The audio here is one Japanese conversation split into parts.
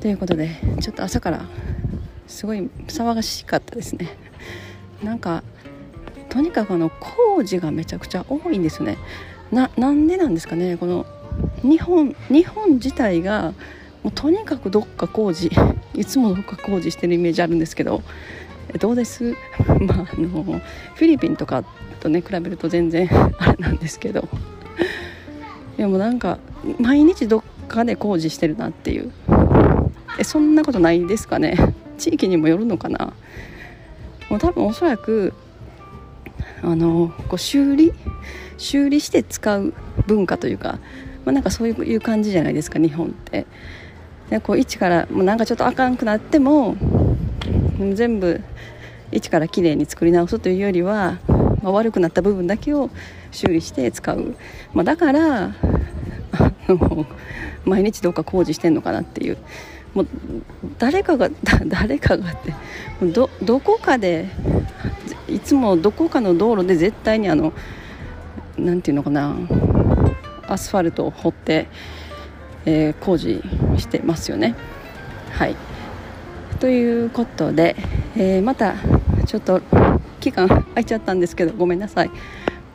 ということでちょっと朝からすごい騒がしかったですね。なんかとにかくあの工事がめちゃくちゃ多いんですよね。ななんでなんですかね。この日本日本自体がもうとにかくどっか工事 いつもどっか工事してるイメージあるんですけどどうです？まああのフィリピンとかとね比べると全然あれなんですけど。でもなんか毎日どっかで工事してるなっていう。えそんなことないですかね？地域にもよるのかな？もう多分おそらくあのこう修理？修理して使う文化というか、まあ、なんかそういう感じじゃないですか日本って。でこう一からもうなんかちょっとあかんくなっても全部一からきれいに作り直すというよりは、まあ、悪くなった部分だけを修理して使う、まあ、だから毎日どっか工事してんのかなっていう。もう誰かが 誰かがってどどこかでいつもどこかの道路で絶対にあの何て言うのかなアスファルトを掘って、えー、工事してますよね。はい。ということで、えー、またちょっと期間空いちゃったんですけどごめんなさい。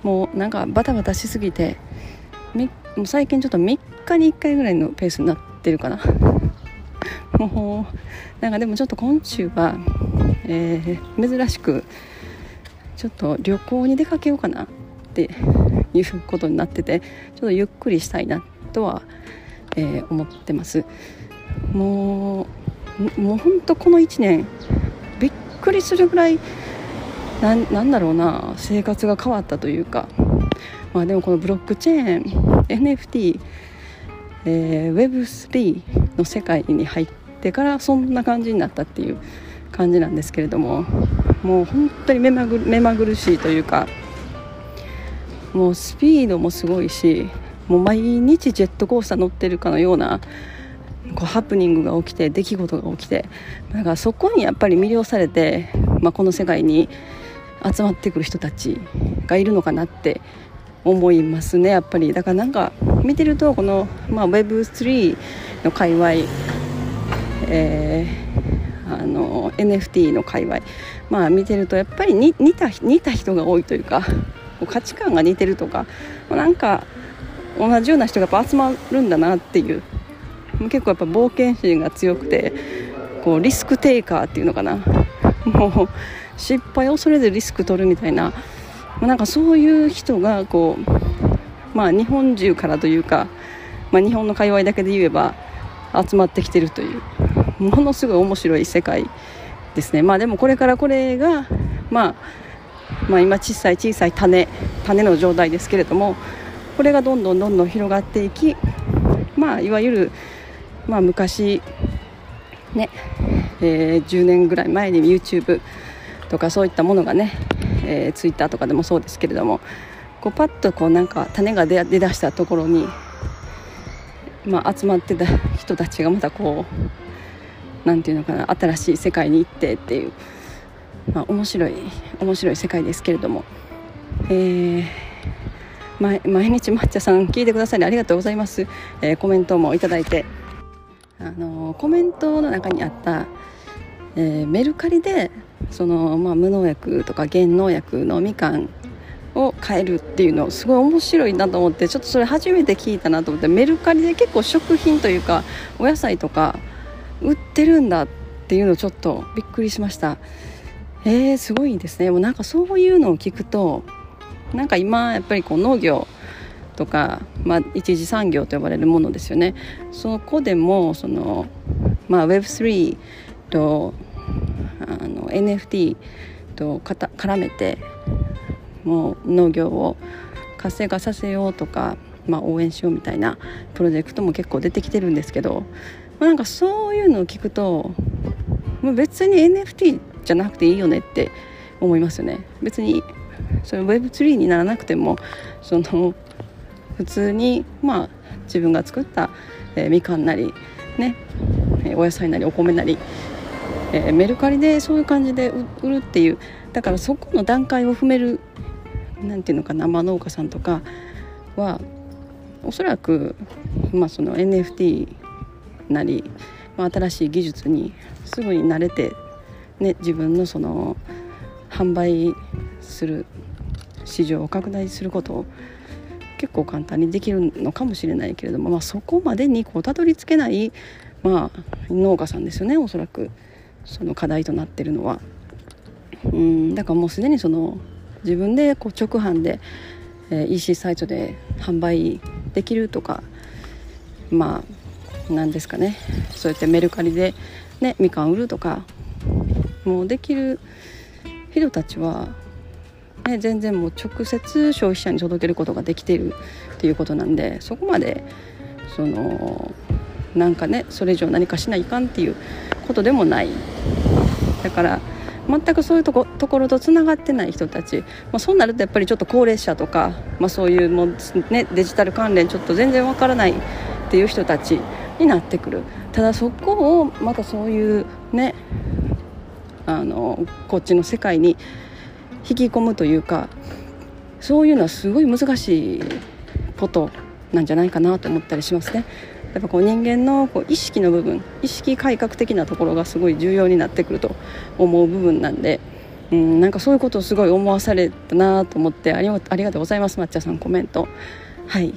もうなんかバタバタしすぎて最近ちょっと3日に1回ぐらいのペースになってるかな。も うなんかでもちょっと今週は、えー、珍しくちょっと旅行に出かけようかなっていうことになっててちょっとゆっくりしたいなとは、えー、思ってます。もうもうほんとこの1年びっくりするぐらいなんだろうな生活が変わったというかまあでもこのブロックチェーン NFT、えー、Web3 の世界に入ってからそんな感じになったっていう感じなんですけれどももう本当に目まぐ目まぐるしいというかもうスピードもすごいしもう毎日ジェットコースター乗ってるかのようなこうハプニングが起きて出来事が起きてだからそこにやっぱり魅了されて、まあ、この世界に集まってくる人たちがいるのかなって思いますねやっぱり。だからなんか見てるとこの、まあ、Web3 の界隈えー、あの NFT の界隈まあ見てるとやっぱり似た似た人が多いというか価値観が似てるとかなんか同じような人がやっぱ集まるんだなっていう。結構やっぱ冒険心が強くてこうリスクテイカーっていうのかな。もう失敗を恐れずリスク取るみたいななんかそういう人がこうまあ日本中からというか、まあ、日本の界隈だけで言えば集まってきてるというものすごい面白い世界ですね。まあでもこれからこれが、まあ、まあ今小さい小さい種種の状態ですけれどもこれがどんどんどんどん広がっていきまあいわゆる、まあ、昔ね、えー、10年ぐらい前に YouTube とかそういったものがね、えー、Twitter とかでもそうですけれどもこうパッとこうなんか種が出だしたところにまあ、集まってた人たちがまたこう何て言うのかな新しい世界に行ってっていう、まあ、面白い面白い世界ですけれども、えー、毎日抹茶さん聞いてくださりありがとうございます、えー、コメントもいただいて。あのコメントの中にあった、えー、メルカリでその、まあ、無農薬とか減農薬のみかんを買えるっていうのすごい面白いなと思ってちょっとそれ初めて聞いたなと思ってメルカリで結構食品というかお野菜とか売ってるんだっていうのちょっとびっくりしました。えー、すごいですね。もうなんかそういうのを聞くとなんか今やっぱりこう農業とか、まあ、一次産業と呼ばれるものですよね。そこでもその、まあ、Web3 とあの NFT と絡めてもう農業を活性化させようとか、まあ、応援しようみたいなプロジェクトも結構出てきてるんですけどまあ、なんかそういうのを聞くともう別に NFT じゃなくていいよねって思いますよね。別にそれ Web3 にならなくてもその普通にまあ自分が作った、えー、みかんなりね、お野菜なりお米なり、えー、メルカリでそういう感じで売るっていうだからそこの段階を踏めるなんていうのか生農家さんとかはおそらく、まあ、その NFT なり、まあ、新しい技術にすぐに慣れて、ね、自分のその販売する市場を拡大することを結構簡単にできるのかもしれないけれども、まあ、そこまでにこうたどり着けない、まあ、農家さんですよねおそらく。その課題となってるのは。うんだからもうすでにその自分でこう直販で、えー、EC サイトで販売できるとかまあ何ですかねそうやってメルカリで、ね、みかん売るとかもうできる人たちは、ね、全然もう直接消費者に届けることができているっていうことなんでそこまでそのなんかねそれ以上何かしないかんっていうことでもない。だから全くそういうとこところとつながってない人たち、まあ、そうなるとやっぱりちょっと高齢者とか、まあ、そういうもう、ね、デジタル関連ちょっと全然わからないっていう人たちになってくる。ただそこをまたそういうねあのこっちの世界に引き込むというかそういうのはすごい難しいことなんじゃないかなと思ったりしますね。やっぱこう人間のこう意識の部分意識改革的なところがすごい重要になってくると思う部分なんで、うん、なんかそういうことをすごい思わされたなと思ってありありがとうございます抹茶さんコメント。はい。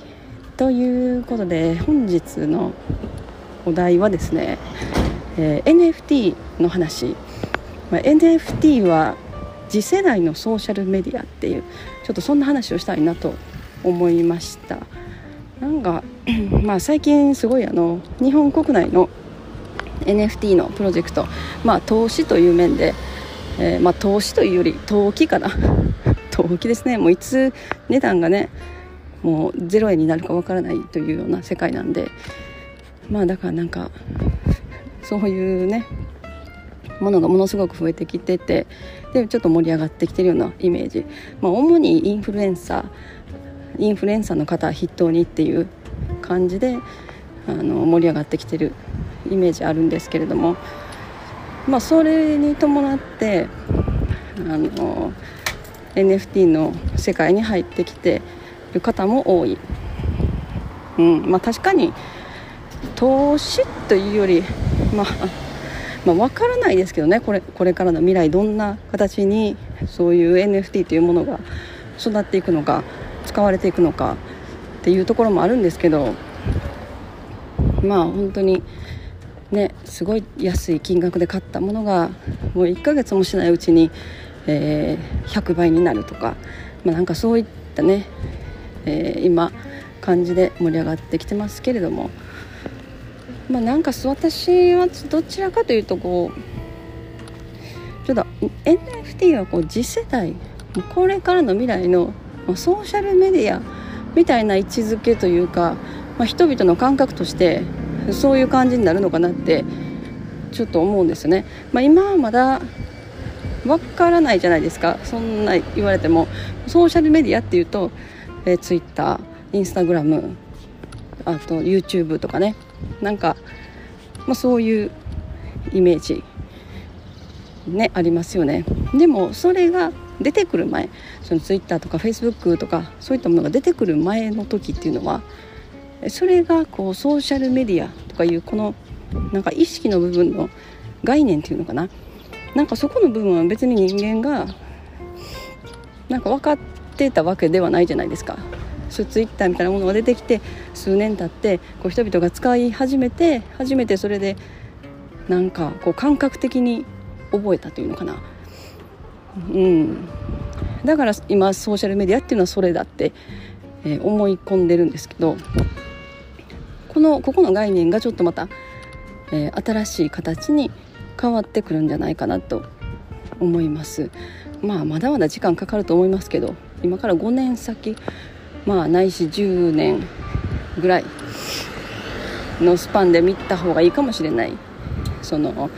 ということで本日のお題はですね、えー、NFT の話、まあ、NFT は次世代のソーシャルメディアっていうちょっとそんな話をしたいなと思いました。なんか まあ、最近すごいあの日本国内の NFT のプロジェクト、まあ、投資という面で、えー、まあ、投資というより投機かな。投機ですね。もういつ値段がねもう0円になるかわからないというような世界なんでまあだからなんかそういうねものがものすごく増えてきててでちょっと盛り上がってきてるようなイメージ、まあ、主にインフルエンサーインフルエンサーの方筆頭にっていう感じであの盛り上がってきてるイメージあるんですけれども、まあ、それに伴ってあの NFT の世界に入ってきてる方も多い、うんまあ、確かに投資というより、まあ、まあ分からないですけどねこれこれからの未来どんな形にそういう NFT というものが育っていくのか。使われていくのかっていうところもあるんですけどまあ本当にねすごい安い金額で買ったものがもう1ヶ月もしないうちに、えー、100倍になるとか、まあ、なんかそういったね、えー、今感じで盛り上がってきてますけれども。まあ、なんか私はどちらかというとこうちょっと NFT はこう次世代これからの未来のソーシャルメディアみたいな位置づけというか、まあ、人々の感覚としてそういう感じになるのかなってちょっと思うんですよね、まあ、今はまだわからないじゃないですか。そんな言われても。ソーシャルメディアっていうと、えー、Twitter インスタグラムあと YouTube とかね。なんか、まあ、そういうイメージねありますよね。でもそれが出てくる前そのツイッターとかフェイスブックとかそういったものが出てくる前の時っていうのはそれがこうソーシャルメディアとかいうこのなんか意識の部分の概念っていうのかな？なんかそこの部分は別に人間がなんか分かってたわけではないじゃないですか。そうツイッターみたいなものが出てきて数年経ってこう人々が使い始めて初めてそれでなんかこう感覚的に覚えたというのかな？うん。だから今ソーシャルメディアっていうのはそれだって、え、思い込んでるんですけどこのここの概念がちょっとまた、えー、新しい形に変わってくるんじゃないかなと思います。まあまだまだ時間かかると思いますけど今から5年先まあないし10年ぐらいのスパンで見た方がいいかもしれない。そのも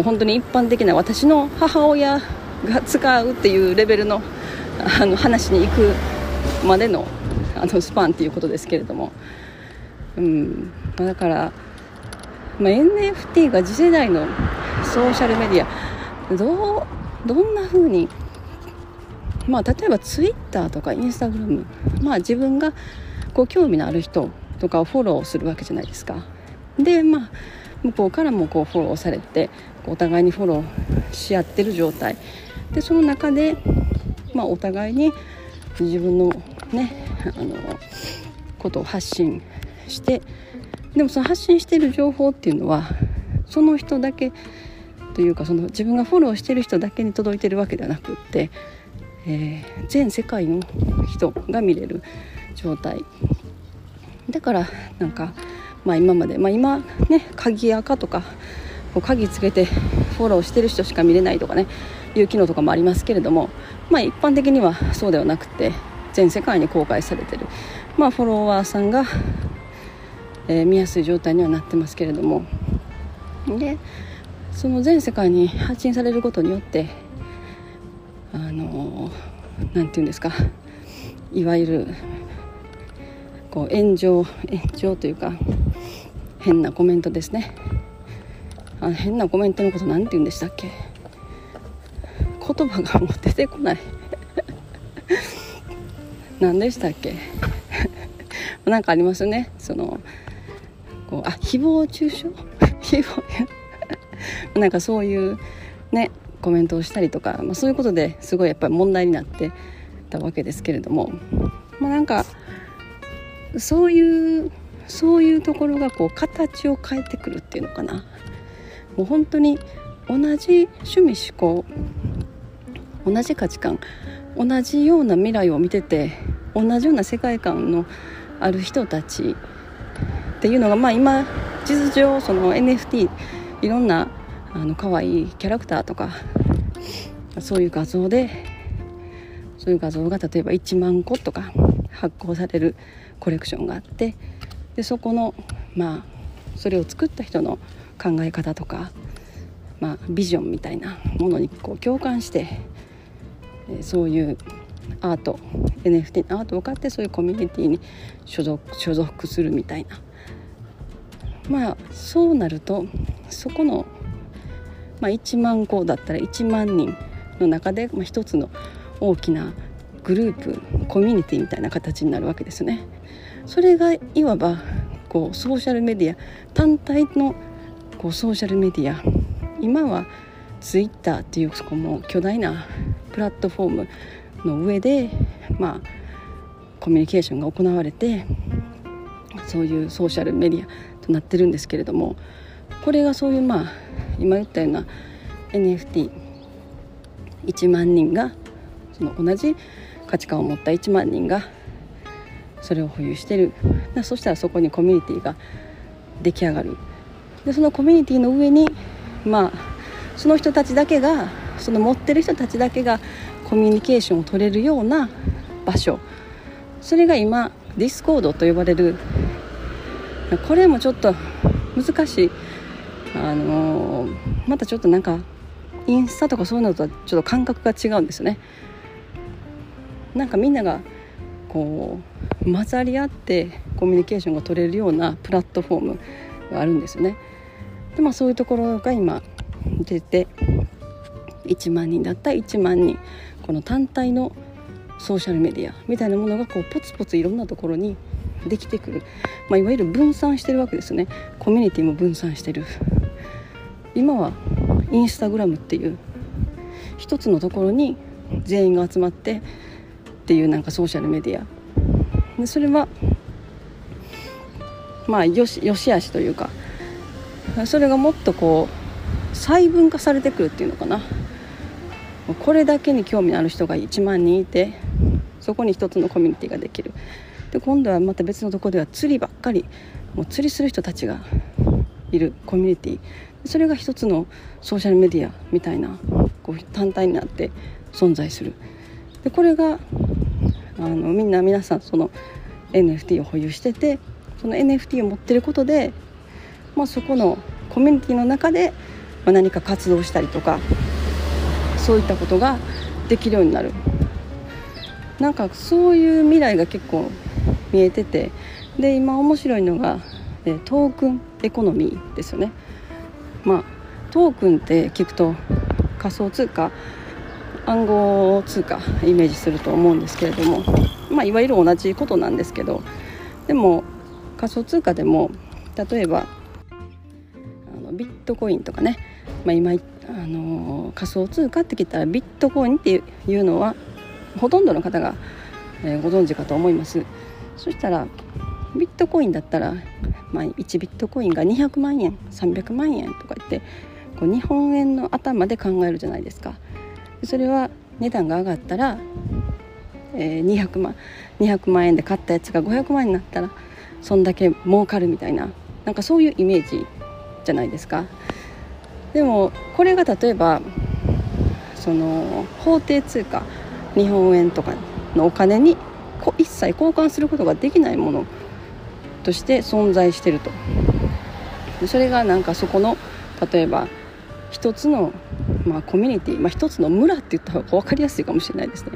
う本当に一般的な私の母親が使うっていうレベルのあの話に行くまでのあのスパンっていうことですけれども、うん。まあ、だから、まあ、NFT が次世代のソーシャルメディアどうどんな風にまあ例えば Twitter とか Instagram まあ自分がこ興味のある人とかをフォローするわけじゃないですか。でまあ向こうからもこうフォローされてお互いにフォローし合ってる状態。でその中で、まあ、お互いに自分のねあのことを発信してでもその発信してる情報っていうのはその人だけというかその自分がフォローしてる人だけに届いてるわけではなくって、えー、全世界の人が見れる状態。だからなんか、まあ、今まで、まあ、今ね鍵垢とかこう鍵つけてフォローしてる人しか見れないとかねいう機能とかもありますけれども、まあ、一般的にはそうではなくて全世界に公開されてる、まあ、フォロワーさんが、えー、見やすい状態にはなってますけれども。でその全世界に発信されることによってあの何て言うんですかいわゆるこう炎上炎上というか変なコメントですね。あ変なコメントのこと何て言うんでしたっけ？言葉がもう出てこない。何でしたっけ？なんかありますね？そのこうあ誹謗中傷？誹謗なんかそういうねコメントをしたりとか、まあ、そういうことですごいやっぱり問題になってたわけですけれども。まあなんかそういうそういうところがこう形を変えてくるっていうのかな。もう本当に同じ趣味思考同じ価値観同じような未来を見てて同じような世界観のある人たちっていうのがまあ今実上その NFT いろんなあの可愛いキャラクターとかそういう画像でそういう画像が例えば1万個とか発行されるコレクションがあってでそこのまあそれを作った人の考え方とか、まあ、ビジョンみたいなものにこう共感してそういうアート NFT のアートを買ってそういうコミュニティに所属所属するみたいなまあそうなるとそこの、まあ、1万個だったら1万人の中で、まあ、一つの大きなグループコミュニティみたいな形になるわけですね。それがいわばこうソーシャルメディア単体のこうソーシャルメディア。今はツイッターっていうそこも巨大なプラットフォームの上でまあコミュニケーションが行われてそういうソーシャルメディアとなってるんですけれどもこれがそういうまあ今言ったような NFT1 万人がその同じ価値観を持った1万人がそれを保有してる。そしたらそこにコミュニティが出来上がる。でそのコミュニティの上にまあその人たちだけがその持ってる人たちだけがコミュニケーションを取れるような場所。それが今 Discord と呼ばれる。これもちょっと難しい。あのー、またちょっとなんかインスタとかそういうのとはちょっと感覚が違うんですよね。なんかみんながこう混ざり合ってコミュニケーションが取れるようなプラットフォームがあるんですよね。でまあそういうところが今出て1万人だったら1万人この単体のソーシャルメディアみたいなものがこうポツポツいろんなところにできてくる、まあ、いわゆる分散してるわけですね。コミュニティも分散してる今はインスタグラムっていう一つのところに全員が集まってっていうなんかソーシャルメディア。でそれはまあよしよしあしというかそれがもっとこう細分化されてくるっていうのかな。これだけに興味のある人が1万人いてそこに一つのコミュニティができる。で今度はまた別のところでは釣りばっかりもう釣りする人たちがいるコミュニティ。それが一つのソーシャルメディアみたいなこう単体になって存在する。でこれがあのみんな皆さんその NFT を保有しててその NFT を持ってることでまあ、そこのコミュニティの中で何か活動したりとかそういったことができるようになるなんかそういう未来が結構見えててで今面白いのがトークンエコノミーですよね。まあ、トークンって聞くと仮想通貨暗号通貨イメージすると思うんですけれども、まあ、いわゆる同じことなんですけどでも仮想通貨でも例えばトコインとかね、まあ、今あの仮想通貨って聞いたらビットコインっていうのはほとんどの方が、えー、ご存知かと思います。そしたらビットコインだったら、まあ、1ビットコインが200万円300万円とか言ってこう日本円の頭で考えるじゃないですか。それは値段が上がったら、えー、200万200万円で買ったやつが500万円になったらそんだけ儲かるみたいななんかそういうイメージじゃないですか。でもこれが例えばその法定通貨日本円とかのお金に一切交換することができないものとして存在してると。それがなんかそこの例えば一つの、まあ、コミュニティ、まあ、一つの村って言った方が分かりやすいかもしれないですね。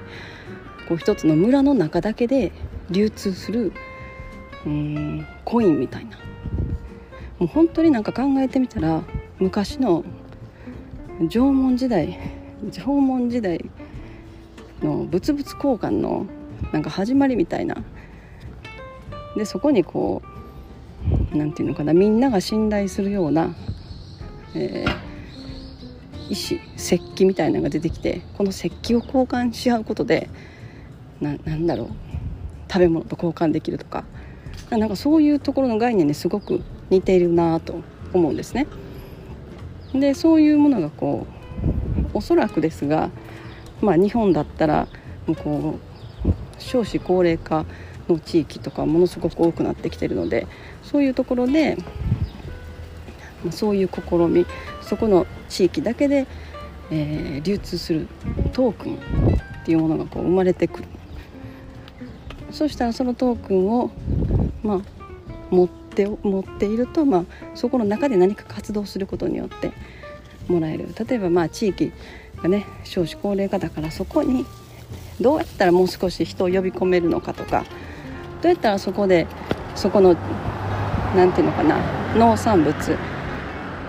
こう一つの村の中だけで流通するうんコインみたいな。もう本当になんか考えてみたら昔の縄文時代 縄文時代の物々交換のなんか始まりみたいな。でそこにこう何て言うのかなみんなが信頼するような、えー、石石器みたいなのが出てきてこの石器を交換し合うことでななんだろう食べ物と交換できるとかなんかそういうところの概念にすごく似ているなと思うんですね。でそういうものがこうおそらくですが、まあ、日本だったらもうこう少子高齢化の地域とかものすごく多くなってきてるのでそういうところでそういう試みそこの地域だけで、えー、流通するトークンっていうものがこう生まれてくるそしたらそのトークンを、まあ、持ってって持っていると、まあ、そこの中で何か活動することによってもらえる。例えばまあ地域がね少子高齢化だからそこにどうやったらもう少し人を呼び込めるのかとかどうやったらそこでそこの何て言うのかな農産物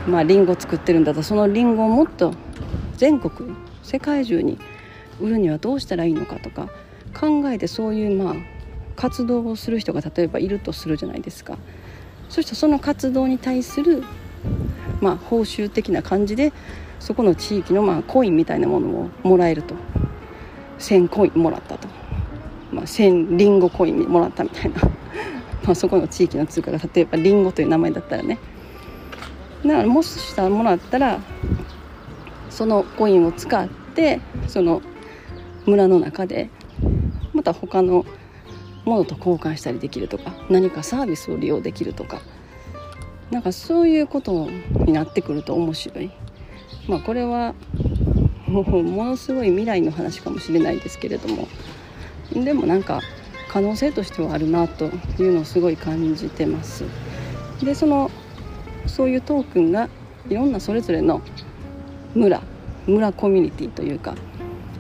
まあリンゴ作ってるんだとそのリンゴをもっと全国世界中に売るにはどうしたらいいのかとか考えてそういうまあ活動をする人が例えばいるとするじゃないですか。そしてその活動に対するまあ報酬的な感じでそこの地域のまあコインみたいなものをもらえると。1000コインもらったと。まあ、1000リンゴコインもらったみたいな。まあそこの地域の通貨が例えばリンゴという名前だったらね。だからもししたらもらったらそのコインを使ってその村の中でまた他のものと交換したりできるとか何かサービスを利用できるとかなんかそういうことになってくると面白い。まあこれはもうものすごい未来の話かもしれないですけれどもでもなんか可能性としてはあるなというのをすごい感じてます。でそのそういうトークンがいろんなそれぞれの村村コミュニティというか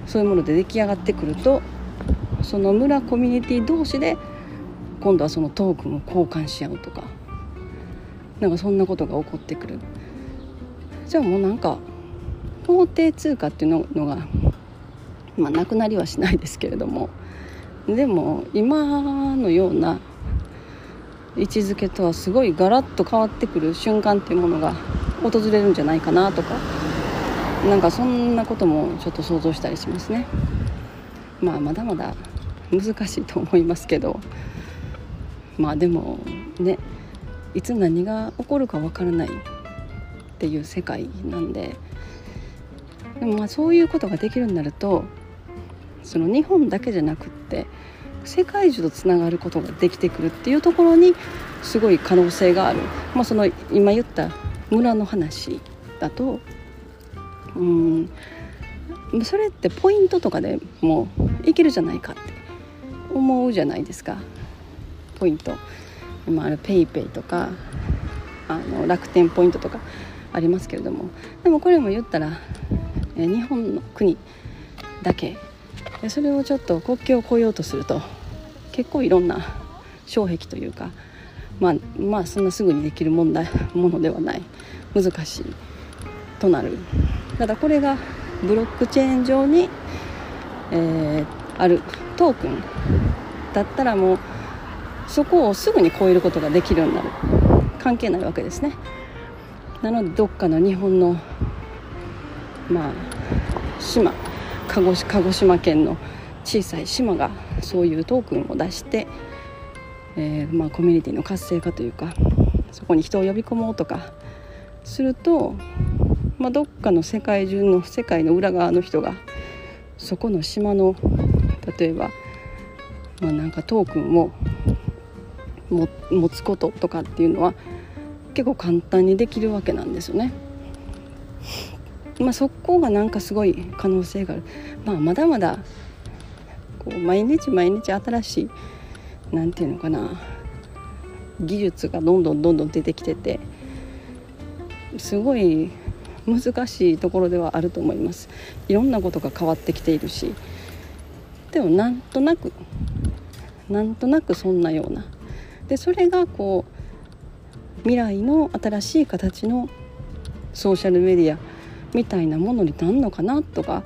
そういうもので出来上がってくるとその村コミュニティ同士で今度はそのトークンを交換し合うとかなんかそんなことが起こってくる。じゃあもうなんか法定通貨っていうのがまあなくなりはしないですけれどもでも今のような位置づけとはすごいガラッと変わってくる瞬間っていうものが訪れるんじゃないかなとかなんかそんなこともちょっと想像したりしますね。まあまだまだ難しいと思いますけど。まあでもねいつ何が起こるかわからないっていう世界なんで。でもまあそういうことができるようになるとその日本だけじゃなくって世界中とつながることができてくるっていうところにすごい可能性がある、まあ、その今言った村の話だとうんそれってポイントとかでもういけるじゃないかって思うじゃないですか。ポイント。今ある PayPay とかあの楽天ポイントとかありますけれども。でもこれも言ったら、え日本の国だけ。それをちょっと国境を越えようとすると結構いろんな障壁というか、まあ、まあそんなすぐにできる問題ものではない。難しいとなる。ただこれがブロックチェーン上に、えー、あるトークンだったらもうそこをすぐに超えることができるようになる。関係ないわけですね。なのでどっかの日本のまあ島鹿児鹿児島県の小さい島がそういうトークンを出して、えー、まあ、コミュニティの活性化というかそこに人を呼び込もうとかすると、まあ、どっかの世界中の世界の裏側の人がそこの島の例えば、まあ、なんかトークンを持つこととかっていうのは結構簡単にできるわけなんですよね。まあ、そこがなんかすごい可能性がある、まあ、まだまだこう毎日毎日新しい何て言うのかな技術がどんどんどんどん出てきててすごい難しいところではあると思います。いろんなことが変わってきているし。でもなんとなくなんとなくそんなような。でそれがこう未来の新しい形のソーシャルメディアみたいなものになんのかなとか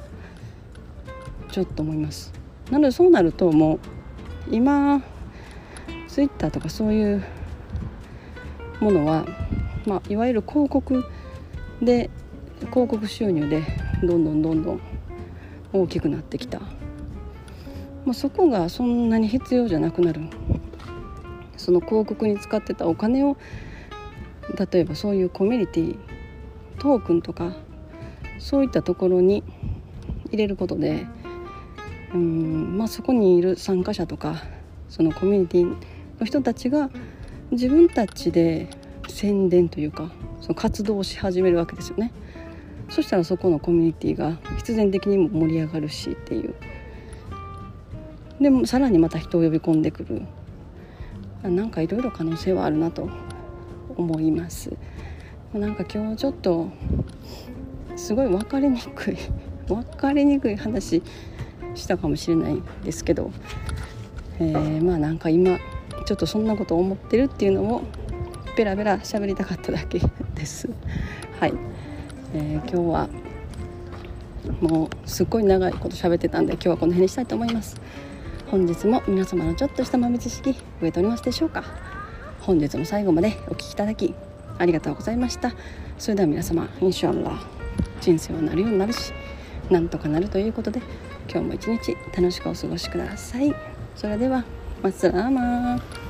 ちょっと思います。なのでそうなるともう今ツイッターとかそういうものは、まあ、いわゆる広告で広告収入でどんどんどんどん大きくなってきた、まあ、そこがそんなに必要じゃなくなるその広告に使ってたお金を例えばそういうコミュニティトークンとかそういったところに入れることでうん、まあ、そこにいる参加者とかそのコミュニティの人たちが自分たちで宣伝というかその活動をし始めるわけですよね。そしたらそこのコミュニティが必然的にも盛り上がるしっていうでもさらにまた人を呼び込んでくる。なんかいろいろ可能性はあるなと思います。なんか今日ちょっとすごい分かりにくい 分かりにくい話したかもしれないですけど、えー、まあなんか今ちょっとそんなことを思ってるっていうのをベラベラ喋りたかっただけです。はい、えー、今日はもうすっごい長いこと喋ってたんで今日はこの辺にしたいと思います。本日も皆様のちょっとした豆知識増えておりますでしょうか？本日も最後までお聴きいただきありがとうございました。それでは皆様インシャアラ人生はなるようになるしなんとかなるということで今日も一日楽しくお過ごしください。それではマスラーマー。